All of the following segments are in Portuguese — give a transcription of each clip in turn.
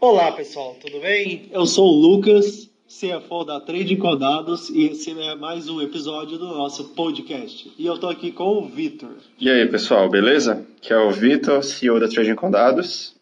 Olá pessoal, tudo bem? Eu sou o Lucas, CFO da Trade Encodados e esse é mais um episódio do nosso podcast. E eu tô aqui com o Vitor. E aí pessoal, beleza? Que é o Vitor, CEO da Trade Encodados.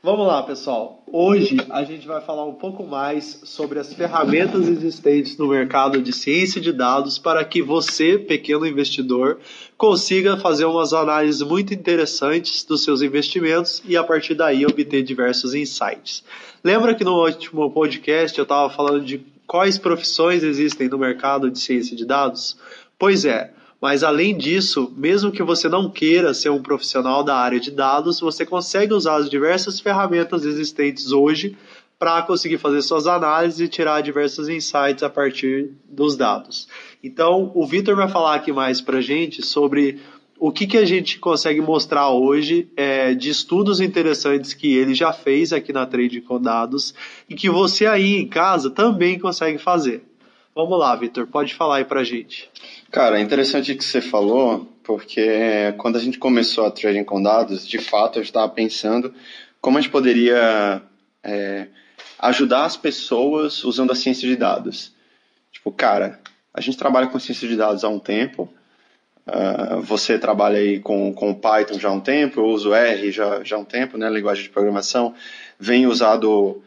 Vamos lá, pessoal. Hoje a gente vai falar um pouco mais sobre as ferramentas existentes no mercado de ciência de dados para que você, pequeno investidor, consiga fazer umas análises muito interessantes dos seus investimentos e a partir daí obter diversos insights. Lembra que no último podcast eu estava falando de quais profissões existem no mercado de ciência de dados? Pois é, mas além disso, mesmo que você não queira ser um profissional da área de dados, você consegue usar as diversas ferramentas existentes hoje para conseguir fazer suas análises e tirar diversos insights a partir dos dados. Então, o Vitor vai falar aqui mais para gente sobre o que, que a gente consegue mostrar hoje é, de estudos interessantes que ele já fez aqui na Trade com Dados e que você aí em casa também consegue fazer. Vamos lá, Vitor, pode falar aí pra gente. Cara, é interessante que você falou, porque quando a gente começou a trading com dados, de fato eu estava pensando como a gente poderia é, ajudar as pessoas usando a ciência de dados. Tipo, cara, a gente trabalha com ciência de dados há um tempo, uh, você trabalha aí com, com Python já há um tempo, eu uso R já, já há um tempo, né, linguagem de programação, vem usado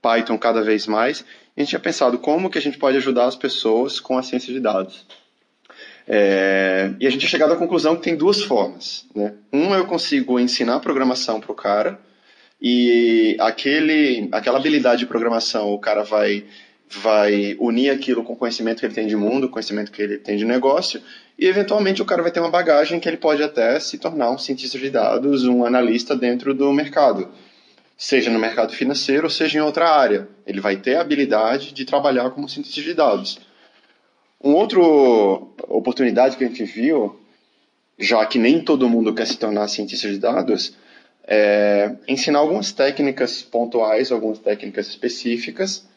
Python cada vez mais, a gente tinha pensado como que a gente pode ajudar as pessoas com a ciência de dados. É, e a gente tinha chegado à conclusão que tem duas formas. Né? Uma, eu consigo ensinar programação para o cara, e aquele, aquela habilidade de programação, o cara vai, vai unir aquilo com o conhecimento que ele tem de mundo, conhecimento que ele tem de negócio, e eventualmente o cara vai ter uma bagagem que ele pode até se tornar um cientista de dados, um analista dentro do mercado seja no mercado financeiro seja em outra área. Ele vai ter a habilidade de trabalhar como cientista de dados. Uma outra oportunidade que a gente viu, já que nem todo mundo quer se tornar cientista de dados, é ensinar algumas técnicas pontuais, algumas técnicas específicas,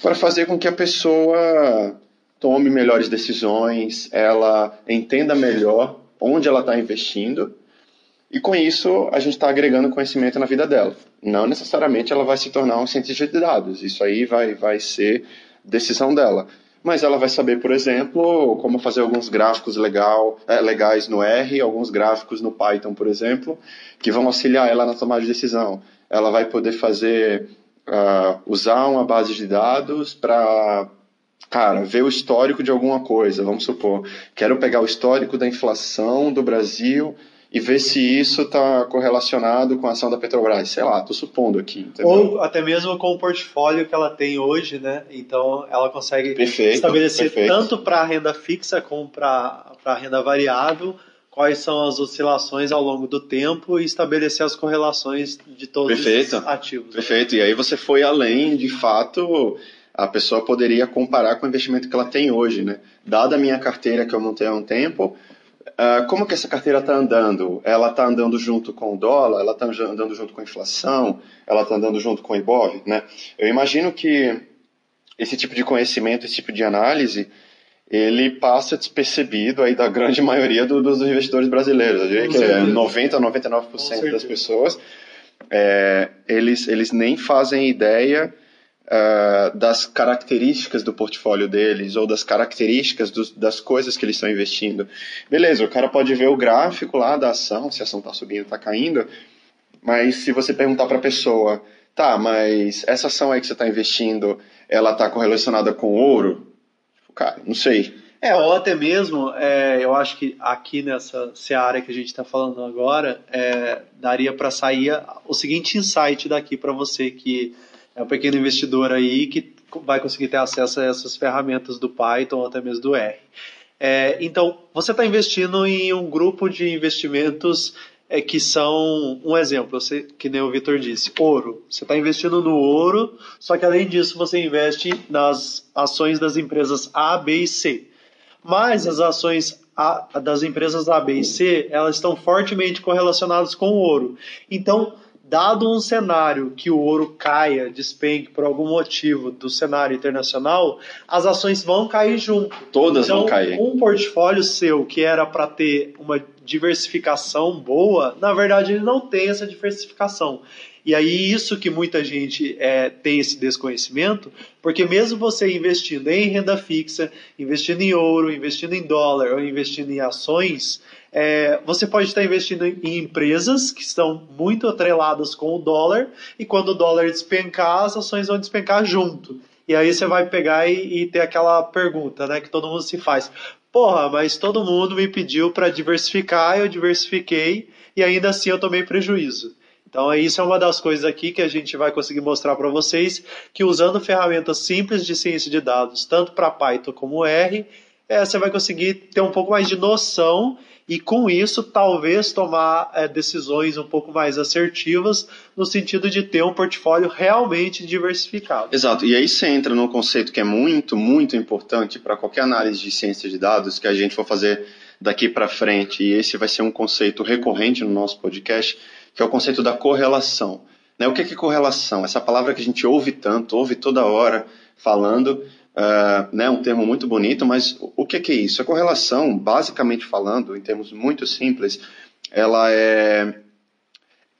para fazer com que a pessoa tome melhores decisões, ela entenda melhor onde ela está investindo e com isso, a gente está agregando conhecimento na vida dela. Não necessariamente ela vai se tornar um cientista de dados. Isso aí vai, vai ser decisão dela. Mas ela vai saber, por exemplo, como fazer alguns gráficos legal, é, legais no R, alguns gráficos no Python, por exemplo, que vão auxiliar ela na tomada de decisão. Ela vai poder fazer, uh, usar uma base de dados para cara, ver o histórico de alguma coisa, vamos supor, quero pegar o histórico da inflação do Brasil e ver se isso está correlacionado com a ação da Petrobras. Sei lá, estou supondo aqui. Entendeu? Ou até mesmo com o portfólio que ela tem hoje, né? Então ela consegue perfeito, estabelecer perfeito. tanto para a renda fixa como para a renda variável quais são as oscilações ao longo do tempo e estabelecer as correlações de todos perfeito, os ativos. Perfeito. E aí você foi além, de fato, a pessoa poderia comparar com o investimento que ela tem hoje, né? Dada a minha carteira que eu montei há um tempo, Uh, como que essa carteira está andando? Ela está andando junto com o dólar? Ela está andando junto com a inflação? Ela está andando junto com o IBOV? Né? Eu imagino que esse tipo de conhecimento, esse tipo de análise, ele passa despercebido aí da grande maioria do, dos investidores brasileiros. Eu diria que é 90 a 99% das pessoas, é, eles, eles nem fazem ideia uh, das características do portfólio deles ou das características dos, das coisas que eles estão investindo. Beleza, o cara pode ver o gráfico lá da ação, se a ação está subindo, está caindo, mas se você perguntar para a pessoa, tá, mas essa ação aí que você está investindo, ela está correlacionada com ouro? Cara, não sei. É, ou até mesmo, é, eu acho que aqui nessa seara que a gente está falando agora, é, daria para sair o seguinte insight daqui para você que é um pequeno investidor aí que vai conseguir ter acesso a essas ferramentas do Python ou até mesmo do R. É, então, você está investindo em um grupo de investimentos é, que são, um exemplo, você, que nem o Vitor disse, ouro. Você está investindo no ouro, só que além disso você investe nas ações das empresas A, B e C. Mas as ações a, das empresas A, B e C, elas estão fortemente correlacionadas com o ouro. Então, dado um cenário que o ouro caia, despenque por algum motivo do cenário internacional, as ações vão cair junto. Todas então, vão cair. Um portfólio seu que era para ter uma diversificação boa, na verdade ele não tem essa diversificação. E aí isso que muita gente é, tem esse desconhecimento, porque mesmo você investindo em renda fixa, investindo em ouro, investindo em dólar ou investindo em ações, é, você pode estar investindo em empresas que estão muito atreladas com o dólar e quando o dólar despencar, as ações vão despencar junto. E aí você vai pegar e, e ter aquela pergunta, né, que todo mundo se faz. Porra, mas todo mundo me pediu para diversificar, eu diversifiquei e ainda assim eu tomei prejuízo. Então, isso é uma das coisas aqui que a gente vai conseguir mostrar para vocês, que usando ferramentas simples de ciência de dados, tanto para Python como R, é, você vai conseguir ter um pouco mais de noção e, com isso, talvez tomar é, decisões um pouco mais assertivas, no sentido de ter um portfólio realmente diversificado. Exato, e aí você entra num conceito que é muito, muito importante para qualquer análise de ciência de dados que a gente for fazer daqui para frente, e esse vai ser um conceito recorrente no nosso podcast que é o conceito da correlação. Né? O que é, que é correlação? Essa palavra que a gente ouve tanto, ouve toda hora falando, uh, né? um termo muito bonito, mas o que é, que é isso? A correlação, basicamente falando, em termos muito simples, ela é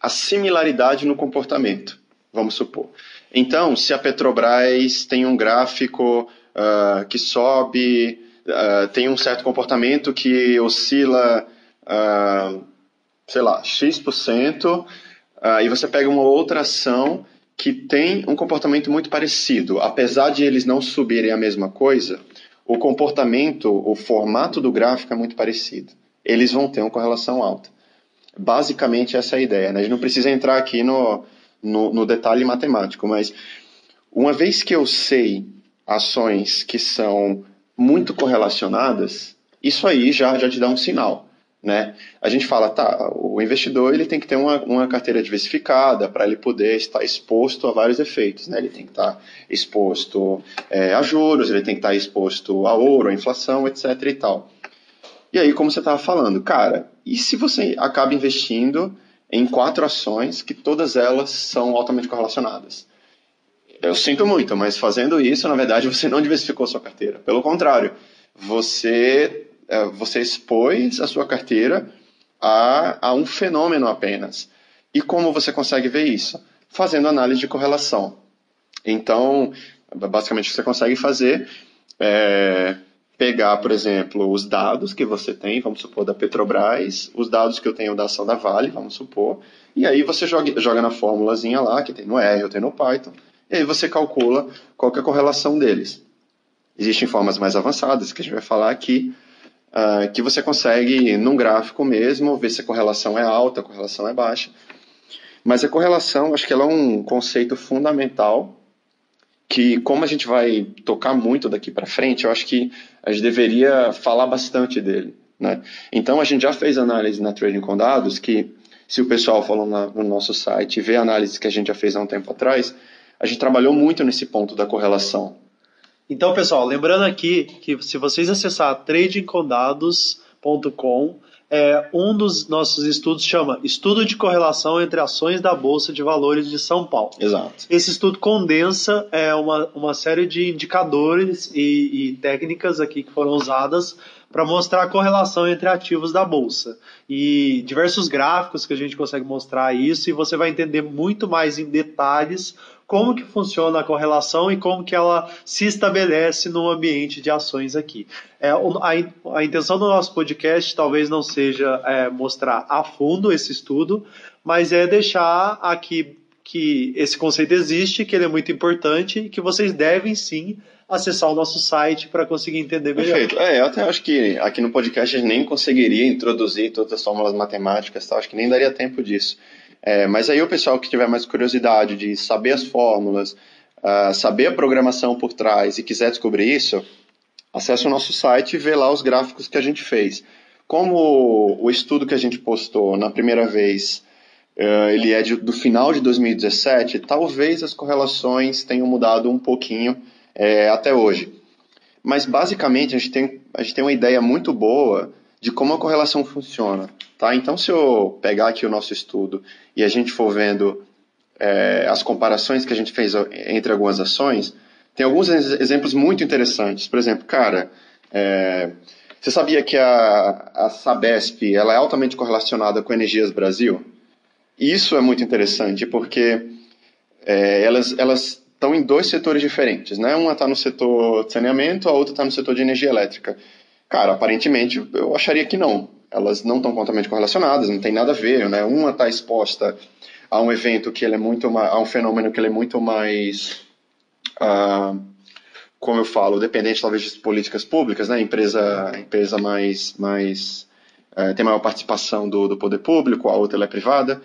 a similaridade no comportamento, vamos supor. Então, se a Petrobras tem um gráfico uh, que sobe, uh, tem um certo comportamento que oscila uh, sei lá, X%, aí você pega uma outra ação que tem um comportamento muito parecido. Apesar de eles não subirem a mesma coisa, o comportamento, o formato do gráfico é muito parecido. Eles vão ter uma correlação alta. Basicamente, essa é a ideia. Né? A gente não precisa entrar aqui no, no, no detalhe matemático, mas uma vez que eu sei ações que são muito correlacionadas, isso aí já, já te dá um sinal né? A gente fala, tá, o investidor ele tem que ter uma, uma carteira diversificada para ele poder estar exposto a vários efeitos, né? Ele tem que estar exposto é, a juros, ele tem que estar exposto a ouro, a inflação, etc e tal. E aí, como você estava falando, cara, e se você acaba investindo em quatro ações que todas elas são altamente correlacionadas? Eu sinto muito, mas fazendo isso, na verdade, você não diversificou sua carteira. Pelo contrário, você você expôs a sua carteira a, a um fenômeno apenas. E como você consegue ver isso? Fazendo análise de correlação. Então, basicamente, você consegue fazer é, pegar, por exemplo, os dados que você tem, vamos supor, da Petrobras, os dados que eu tenho da ação da Vale, vamos supor, e aí você joga, joga na fórmulazinha lá, que tem no R tem no Python, e aí você calcula qual é a correlação deles. Existem formas mais avançadas que a gente vai falar aqui, uh, que você consegue, num gráfico mesmo, ver se a correlação é alta, a correlação é baixa. Mas a correlação, acho que ela é um conceito fundamental que, como a gente vai tocar muito daqui para frente, eu acho que a gente deveria falar bastante dele. Né? Então, a gente já fez análise na Trading com Dados, que se o pessoal falou no nosso site e vê análise que a gente já fez há um tempo atrás, a gente trabalhou muito nesse ponto da correlação. Então, pessoal, lembrando aqui que se vocês acessar tradingcondados.com, é, um dos nossos estudos chama Estudo de Correlação entre Ações da Bolsa de Valores de São Paulo. Exato. Esse estudo condensa é, uma, uma série de indicadores e, e técnicas aqui que foram usadas para mostrar a correlação entre ativos da bolsa. E diversos gráficos que a gente consegue mostrar isso, e você vai entender muito mais em detalhes como que funciona a correlação e como que ela se estabelece no ambiente de ações aqui. É, a, a, intenção do nosso podcast talvez não seja é, mostrar a fundo esse estudo, mas é deixar aqui que esse conceito existe, que ele é muito importante e que vocês devem sim acessar o nosso site para conseguir entender melhor. Perfeito. É, eu até acho que aqui no podcast a gente nem conseguiria introduzir todas as fórmulas matemáticas, tá? acho que nem daria tempo disso. É, mas aí o pessoal que tiver mais curiosidade de saber as fórmulas, uh, saber a programação por trás e quiser descobrir isso, acesse o nosso site e vê lá os gráficos que a gente fez. Como o estudo que a gente postou na primeira vez, uh, ele é de, do final de 2017, talvez as correlações tenham mudado um pouquinho é, até hoje. Mas basicamente a gente, tem, a gente tem uma ideia muito boa de como a correlação funciona. Tá? Então, se eu pegar aqui o nosso estudo e a gente for vendo é, as comparações que a gente fez entre algumas ações, tem alguns exemplos muito interessantes. Por exemplo, cara, é, Você sabia que a, a Sabesp ela é altamente correlacionada com Energias Brasil? Isso é muito interessante porque é, elas, elas estão em dois setores diferentes, né? Uma está no setor de saneamento, a outra está no setor de energia elétrica. Cara, aparentemente eu acharia que não. Elas não estão completamente correlacionadas, não tem nada a ver, né? Uma está exposta a um evento que ele é muito mais, a um fenômeno que ele é muito mais, uh, como eu falo, dependente talvez de políticas públicas, né? Empresa, empresa mais, mais uh, tem maior participação do, do poder público, a outra é privada.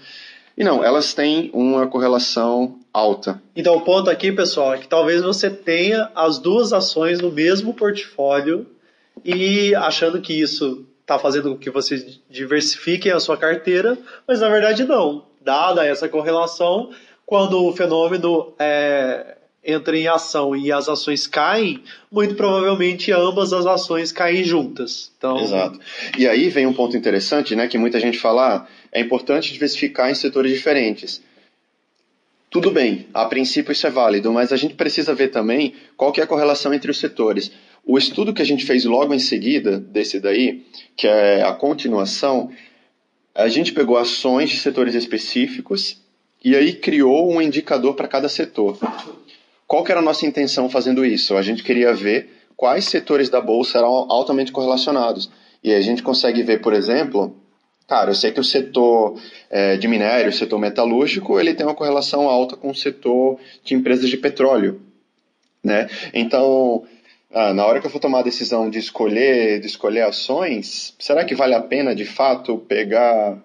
E não, elas têm uma correlação alta. Então o ponto aqui, pessoal, é que talvez você tenha as duas ações no mesmo portfólio e achando que isso está fazendo com que vocês diversifiquem a sua carteira, mas na verdade não. Dada essa correlação, quando o fenômeno é, entra em ação e as ações caem, muito provavelmente ambas as ações caem juntas. Então... Exato. E aí vem um ponto interessante, né, que muita gente fala, ah, é importante diversificar em setores diferentes. Tudo bem, a princípio isso é válido, mas a gente precisa ver também qual que é a correlação entre os setores. O estudo que a gente fez logo em seguida desse daí, que é a continuação, a gente pegou ações de setores específicos e aí criou um indicador para cada setor. Qual que era a nossa intenção fazendo isso? A gente queria ver quais setores da bolsa eram altamente correlacionados. E a gente consegue ver, por exemplo, cara, eu sei que o setor é, de minério, o setor metalúrgico, ele tem uma correlação alta com o setor de empresas de petróleo, né? Então, ah, na hora que eu for tomar a decisão de escolher, de escolher ações, será que vale a pena de fato pegar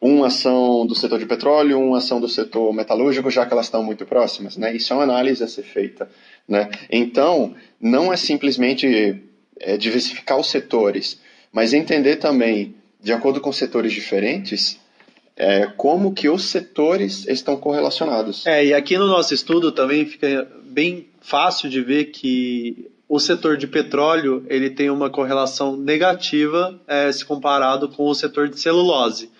uma ação do setor de petróleo, uma ação do setor metalúrgico, já que elas estão muito próximas, né? Isso é uma análise a ser feita, né? Então, não é simplesmente é, diversificar os setores, mas entender também, de acordo com setores diferentes, é, como que os setores estão correlacionados. É, e aqui no nosso estudo também fica bem fácil de ver que o setor de petróleo ele tem uma correlação negativa é, se comparado com o setor de celulose.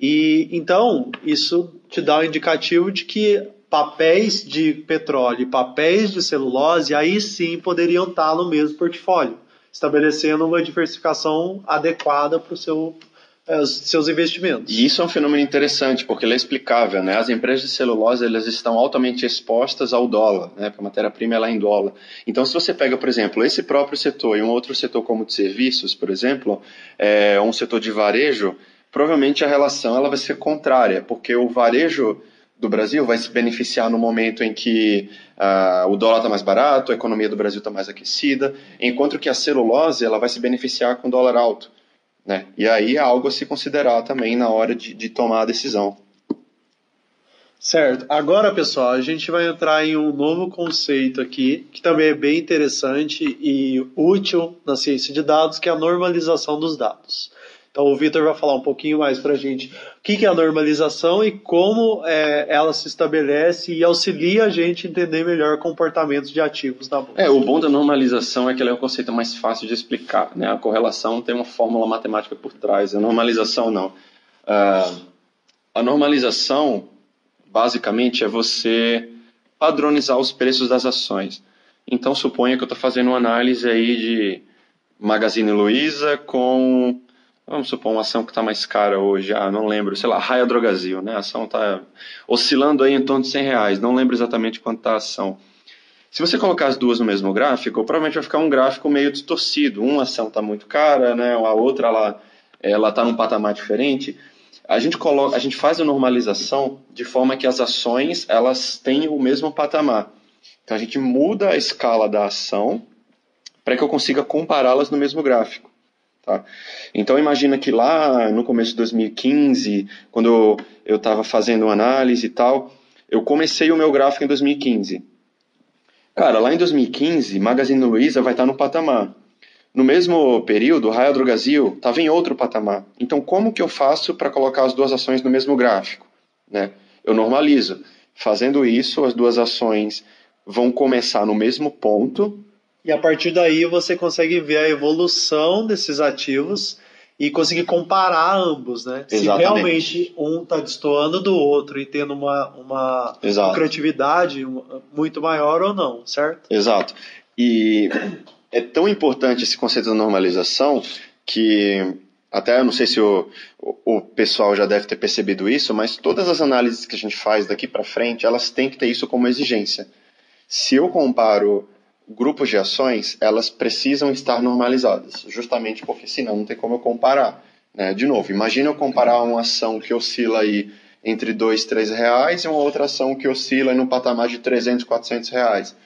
E então isso te dá um indicativo de que papéis de petróleo e papéis de celulose aí sim poderiam estar no mesmo portfólio, estabelecendo uma diversificação adequada para o seu seus investimentos. E isso é um fenômeno interessante, porque ele é explicável. Né? As empresas de celulose elas estão altamente expostas ao dólar, né? porque a matéria-prima é em dólar. Então, se você pega, por exemplo, esse próprio setor e um outro setor como de serviços, por exemplo, é, um setor de varejo, provavelmente a relação ela vai ser contrária, porque o varejo do Brasil vai se beneficiar no momento em que uh, o dólar está mais barato, a economia do Brasil está mais aquecida, enquanto que a celulose ela vai se beneficiar com o dólar alto. Né? E aí é algo a se considerar também na hora de, de tomar a decisão. Certo. Agora, pessoal, a gente vai entrar em um novo conceito aqui, que também é bem interessante e útil na ciência de dados, que é a normalização dos dados. Então o Vitor vai falar um pouquinho mais para a gente o que, é a normalização e como é, ela se estabelece e auxilia a gente a entender melhor comportamentos de ativos na bolsa. É, o bom da normalização é que ela é um conceito mais fácil de explicar. Né? A correlação tem uma fórmula matemática por trás, a normalização não. Uh, a normalização, basicamente, é você padronizar os preços das ações. Então suponha que eu estou fazendo uma análise aí de Magazine Luiza com Vamos supor uma ação que está mais cara hoje, ah, não lembro, sei lá, Raia Drogazil, né? A ação está oscilando aí em torno de 100 reais, não lembro exatamente quanto está a ação. Se você colocar as duas no mesmo gráfico, provavelmente vai ficar um gráfico meio distorcido. Uma ação está muito cara, né? A outra ela ela está num patamar diferente. A gente coloca, a gente faz a normalização de forma que as ações elas tenham o mesmo patamar. Então a gente muda a escala da ação para que eu consiga compará-las no mesmo gráfico. Tá? Então imagina que lá no começo de 2015, quando eu estava fazendo análise e tal, eu comecei o meu gráfico em 2015. Cara, lá em 2015, Magazine Luiza vai estar no patamar. No mesmo período, Raia Drogazil estava em outro patamar. Então, como que eu faço para colocar as duas ações no mesmo gráfico? Né? Eu normalizo. Fazendo isso, as duas ações vão começar no mesmo ponto, e a partir daí você consegue ver a evolução desses ativos e conseguir comparar ambos, né? Exatamente. Se realmente um está destoando do outro e tendo uma, uma lucratividade muito maior ou não, certo? Exato. E é tão importante esse conceito da normalização que até eu não sei se o, o, o, pessoal já deve ter percebido isso, mas todas as análises que a gente faz daqui para frente, elas têm que ter isso como exigência. Se eu comparo grupos de ações, elas precisam estar normalizadas, justamente porque senão não tem como eu comparar. Né? De novo, imagina eu comparar uma ação que oscila aí entre 2 e 3 reais e uma outra ação que oscila no patamar de 300, 400 reais.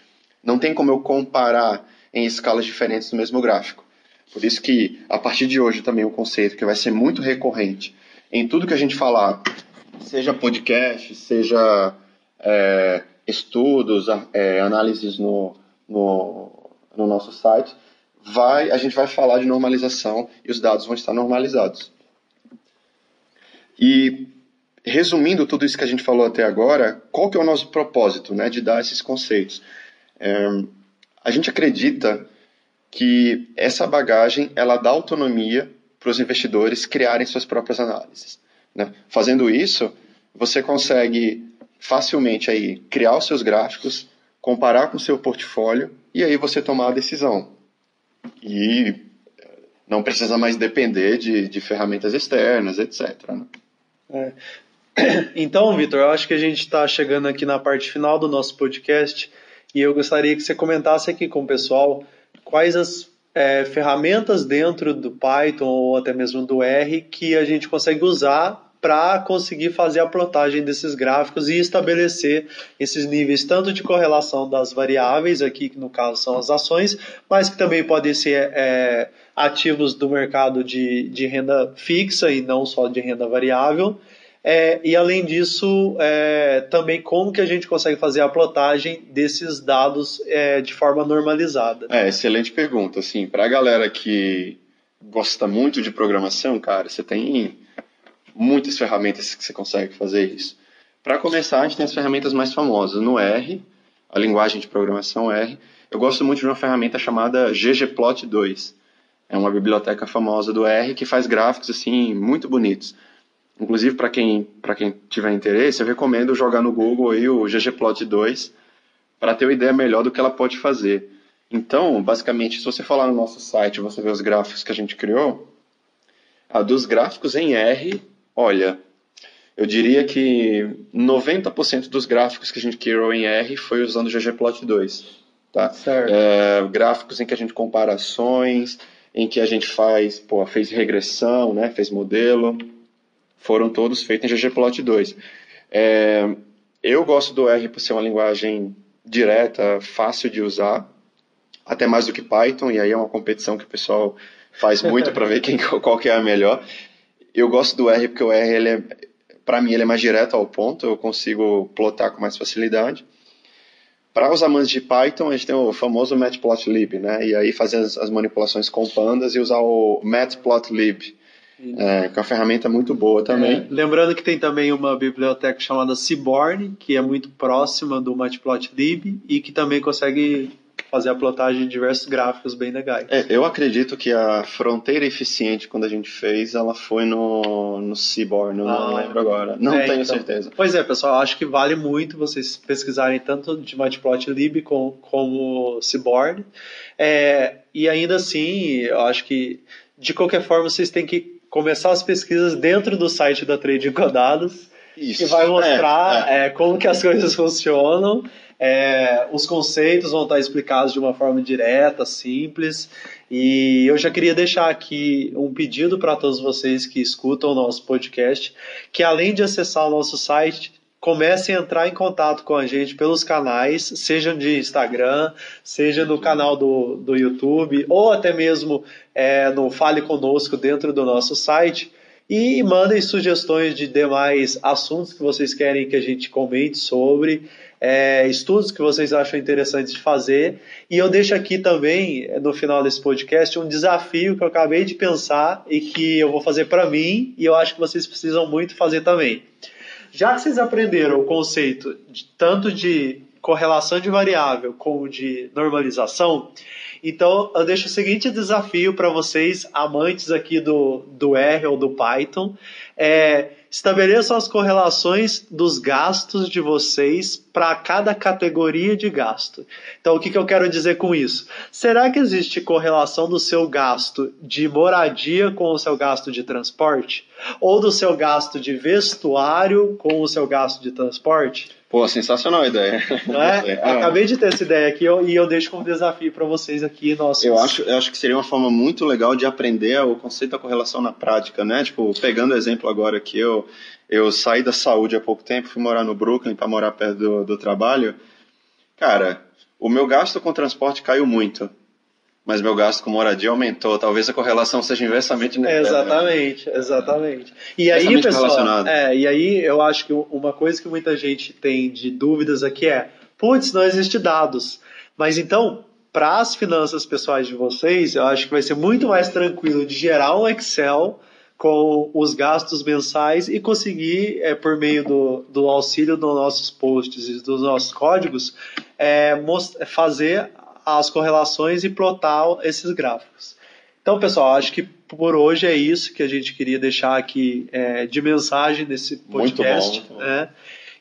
Não tem como eu comparar em escalas diferentes no mesmo gráfico. Por isso que, a partir de hoje, também o um conceito que vai ser muito recorrente em tudo que a gente falar, seja podcast, seja é, estudos, é, análises no, no, no nosso site, vai, a gente vai falar de normalização e os dados vão estar normalizados. E resumindo tudo isso que a gente falou até agora, qual que é o nosso propósito né, de dar esses conceitos? É, a gente acredita que essa bagagem ela dá autonomia para os investidores criarem suas próprias análises. Né? Fazendo isso, você consegue facilmente aí criar os seus gráficos, comparar com o seu portfólio e aí você tomar a decisão. E eh, não precisa mais depender de, de ferramentas externas, etc. Né? É. Então, Vitor, eu acho que a gente está chegando aqui na parte final do nosso podcast e eu gostaria que você comentasse aqui com o pessoal quais as é, ferramentas dentro do Python ou até mesmo do R que a gente consegue usar para conseguir fazer a plotagem desses gráficos e estabelecer esses níveis tanto de correlação das variáveis, aqui que no caso são as ações, mas que também podem ser é, ativos do mercado de, de renda fixa e não só de renda variável. É, e além disso, é, também como que a gente consegue fazer a plotagem desses dados é, de forma normalizada? É, excelente pergunta. Assim, para a galera que gosta muito de programação, cara, você tem muitas ferramentas que você consegue fazer isso. Para começar, a gente tem as ferramentas mais famosas. No R, a linguagem de programação R, eu gosto muito de uma ferramenta chamada ggplot2. É uma biblioteca famosa do R que faz gráficos assim muito bonitos. Inclusive, para quem, quem tiver interesse, eu recomendo jogar no Google aí o ggplot2 para ter uma ideia melhor do que ela pode fazer. Então, basicamente, se você falar no nosso site você vê os gráficos que a gente criou, a dos gráficos em R, olha, eu diria que 90% dos gráficos que a gente criou em R foi usando o ggplot2. Tá? Certo. É, gráficos em que a gente compara ações, em que a gente faz, pô, fez regressão, né, fez modelo foram todos feitos em ggplot2. É, eu gosto do R por ser uma linguagem direta, fácil de usar, até mais do que Python, e aí é uma competição que o pessoal faz muito para ver quem, qual que é a melhor. Eu gosto do R porque o R, ele é, para mim, ele é mais direto ao ponto, eu consigo plotar com mais facilidade. Para os amantes de Python, a gente tem o famoso matplotlib, né? E aí fazer as, as manipulações com pandas e usar o matplotlib, é, que é uma ferramenta muito boa também. É, lembrando que tem também uma biblioteca chamada Seaborn, que é muito próxima do Matplotlib e que também consegue fazer a plotagem de diversos gráficos bem legais. É, eu acredito que a fronteira eficiente, quando a gente fez, ela foi no, no Seaborn, ah, não lembro agora. Não é, tenho então, certeza. Pois é, pessoal, acho que vale muito vocês pesquisarem tanto de Matplotlib como, como Seaborn. É, e ainda assim, eu acho que de qualquer forma vocês têm que começar as pesquisas dentro do site da Trade Encodados, Isso. que vai mostrar é, é. É, como que as coisas funcionam. É, os conceitos vão estar explicados de uma forma direta, simples. E eu já queria deixar aqui um pedido para todos vocês que escutam o nosso podcast, que além de acessar o nosso site, comecem a entrar em contato com a gente pelos canais, seja de Instagram, seja no canal do, do YouTube, ou até mesmo é, no Fale Conosco dentro do nosso site. E mandem sugestões de demais assuntos que vocês querem que a gente comente sobre, é, estudos que vocês acham interessantes de fazer. E eu deixo aqui também, no final desse podcast, um desafio que eu acabei de pensar e que eu vou fazer para mim e eu acho que vocês precisam muito fazer também. Já que vocês aprenderam o conceito de, tanto de correlação de variável como de normalização, Então, eu deixo o seguinte desafio para vocês, amantes aqui do, do R ou do Python. É, estabeleçam as correlações dos gastos de vocês para cada categoria de gasto. Então, o que, que eu quero dizer com isso? Será que existe correlação do seu gasto de moradia com o seu gasto de transporte? Ou do seu gasto de vestuário com o seu gasto de transporte? Pô, sensacional a ideia. É? é? Acabei de ter essa ideia aqui e eu deixo como desafio para vocês aqui. Nossos... Eu, acho, eu acho que seria uma forma muito legal de aprender o conceito da correlação na prática, né? Tipo, pegando o exemplo agora aqui, eu, eu saí da saúde há pouco tempo, fui morar no Brooklyn para morar perto do, do trabalho. Cara, o meu gasto com transporte caiu muito mas meu gasto com moradia aumentou. Talvez a correlação seja inversamente negativa. Exatamente, exatamente. E aí, pessoal, é, e aí eu acho que uma coisa que muita gente tem de dúvidas aqui é, putz, não existe dados. Mas então, para as finanças pessoais de vocês, eu acho que vai ser muito mais tranquilo de gerar um Excel com os gastos mensais e conseguir, é, por meio do, do auxílio dos nossos posts e dos nossos códigos, é, fazer as correlações e plotar esses gráficos. Então, pessoal, acho que por hoje é isso que a gente queria deixar aqui é, de mensagem nesse podcast. Muito bom, muito bom. Né?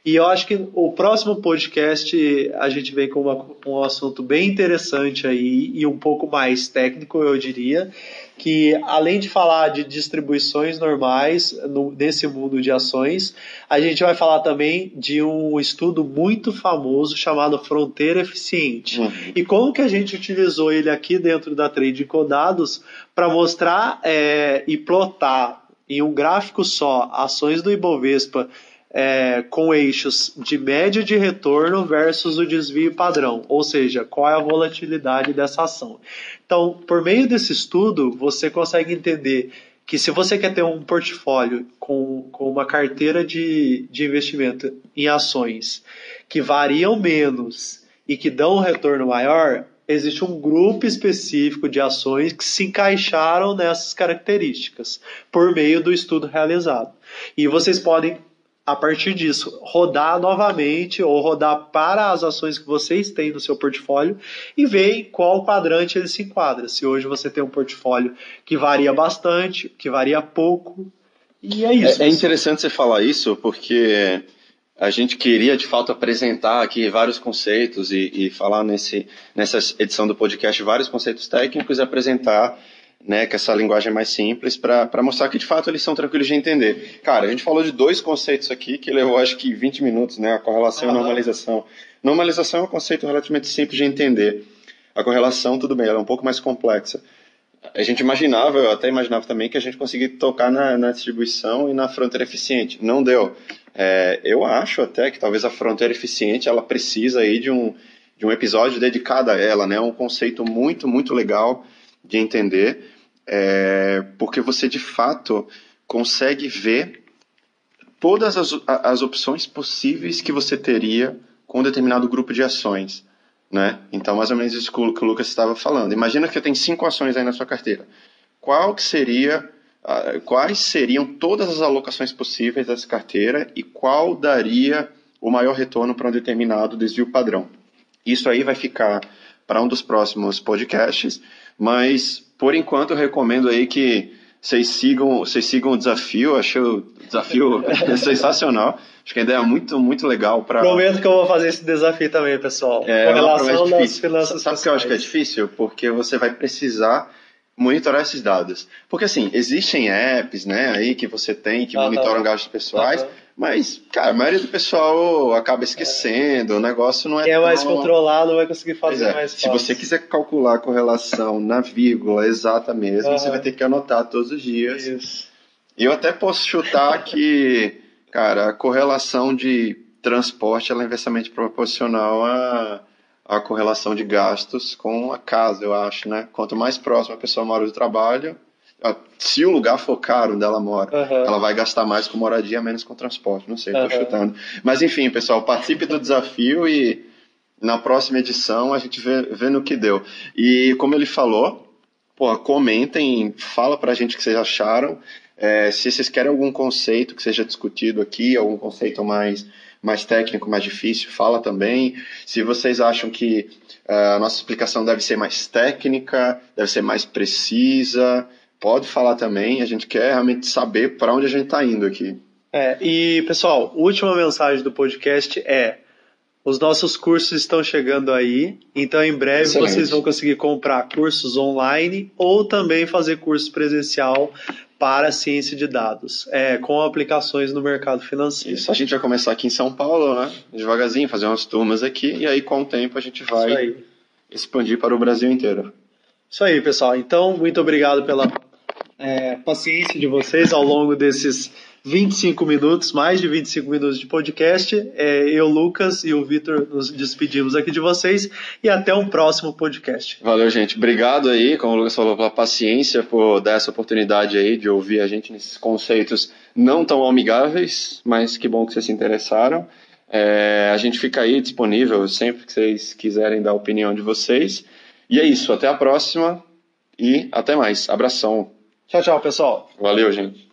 E eu acho que o próximo podcast a gente vem com uma, um assunto bem interessante aí e um pouco mais técnico, eu diria, que além de falar de distribuições normais no, nesse mundo de ações, a gente vai falar também de um estudo muito famoso chamado Fronteira Eficiente. Uhum. E como que a gente utilizou ele aqui dentro da Trade Codados para mostrar é, e plotar em um gráfico só ações do Ibovespa é, com eixos de média de retorno versus o desvio padrão, ou seja, qual é a volatilidade dessa ação. Então, por meio desse estudo, você consegue entender que se você quer ter um portfólio com, com uma carteira de, de investimento em ações que variam menos e que dão um retorno maior, existe um grupo específico de ações que se encaixaram nessas características por meio do estudo realizado. E vocês podem a partir disso, rodar novamente ou rodar para as ações que vocês têm no seu portfólio e ver em qual quadrante ele se enquadra. Se hoje você tem um portfólio que varia bastante, que varia pouco, e é isso. É, é interessante você falar isso porque a gente queria de fato apresentar aqui vários conceitos e, e falar nesse, nessa edição do podcast vários conceitos técnicos e apresentar né, com essa linguagem mais simples, para mostrar que de fato eles são tranquilos de entender. Cara, a gente falou de dois conceitos aqui que levou acho que 20 minutos, né, a correlação uhum. e a normalização. Normalização é um conceito relativamente simples de entender. A correlação, tudo bem, ela é um pouco mais complexa. A gente imaginava, eu até imaginava também, que a gente conseguia tocar na, na distribuição e na fronteira eficiente. Não deu. É, eu acho até que talvez a fronteira eficiente ela precisa aí de um, de um episódio dedicado a ela, né? Um conceito muito, muito legal de entender é, porque você de fato consegue ver todas as, as opções possíveis que você teria com um determinado grupo de ações. Né? Então, mais ou menos isso que o Lucas estava falando. Imagina que tem cinco ações aí na sua carteira. Qual que seria, quais seriam todas as alocações possíveis dessa carteira e qual daria o maior retorno para um determinado desvio padrão? Isso aí vai ficar para um dos próximos podcasts, mas por enquanto, eu recomendo aí que vocês sigam, vocês sigam o desafio. Achei o desafio sensacional. Acho que a ideia é muito, muito legal para. Prometo que eu vou fazer esse desafio também, pessoal. É, com relação das finanças Sabe o que eu acho que é difícil? Porque você vai precisar monitorar esses dados. Porque assim, existem apps, né, aí que você tem que monitoram gastos pessoais. Mas, cara, a maioria do pessoal acaba esquecendo, é. o negócio não é Quem é mais tão... controlado vai conseguir fazer é. mais fácil. Se você quiser calcular a correlação na vírgula exata mesmo, uhum. você vai ter que anotar todos os dias. Isso. E eu até posso chutar que, cara, a correlação de transporte ela é inversamente proporcional à, à correlação de gastos com a casa, eu acho, né? Quanto mais próximo a pessoa mora do trabalho, se o lugar for caro onde ela mora, uhum. ela vai gastar mais com moradia, menos com transporte. Não sei, estou uhum. chutando. Mas enfim, pessoal, participe do desafio e na próxima edição a gente vê, vê no que deu. E como ele falou, pô, comentem, fala pra gente o que vocês acharam. É, se vocês querem algum conceito que seja discutido aqui, algum conceito mais mais técnico, mais difícil, fala também. Se vocês acham que a nossa explicação deve ser mais técnica, deve ser mais precisa. Pode falar também, a gente quer realmente saber para onde a gente está indo aqui. É, e pessoal, última mensagem do podcast é: os nossos cursos estão chegando aí, então em breve Excelente. vocês vão conseguir comprar cursos online ou também fazer curso presencial para ciência de dados, é, com aplicações no mercado financeiro. Isso, a gente vai começar aqui em São Paulo, né? Devagarzinho, fazer umas turmas aqui, e aí com o tempo a gente vai expandir para o Brasil inteiro. Isso aí, pessoal. Então, muito obrigado pela é, paciência de vocês ao longo desses 25 minutos, mais de 25 minutos de podcast. É, eu, Lucas e o Vitor nos despedimos aqui de vocês e até um próximo podcast. Valeu, gente. Obrigado aí, como o Lucas falou, pela paciência, por dar essa oportunidade aí de ouvir a gente nesses conceitos não tão amigáveis, mas que bom que vocês se interessaram. É, a gente fica aí disponível sempre que vocês quiserem dar a opinião de vocês. E é isso, até a próxima e até mais. Abração. Tchau, tchau, pessoal. Valeu, gente.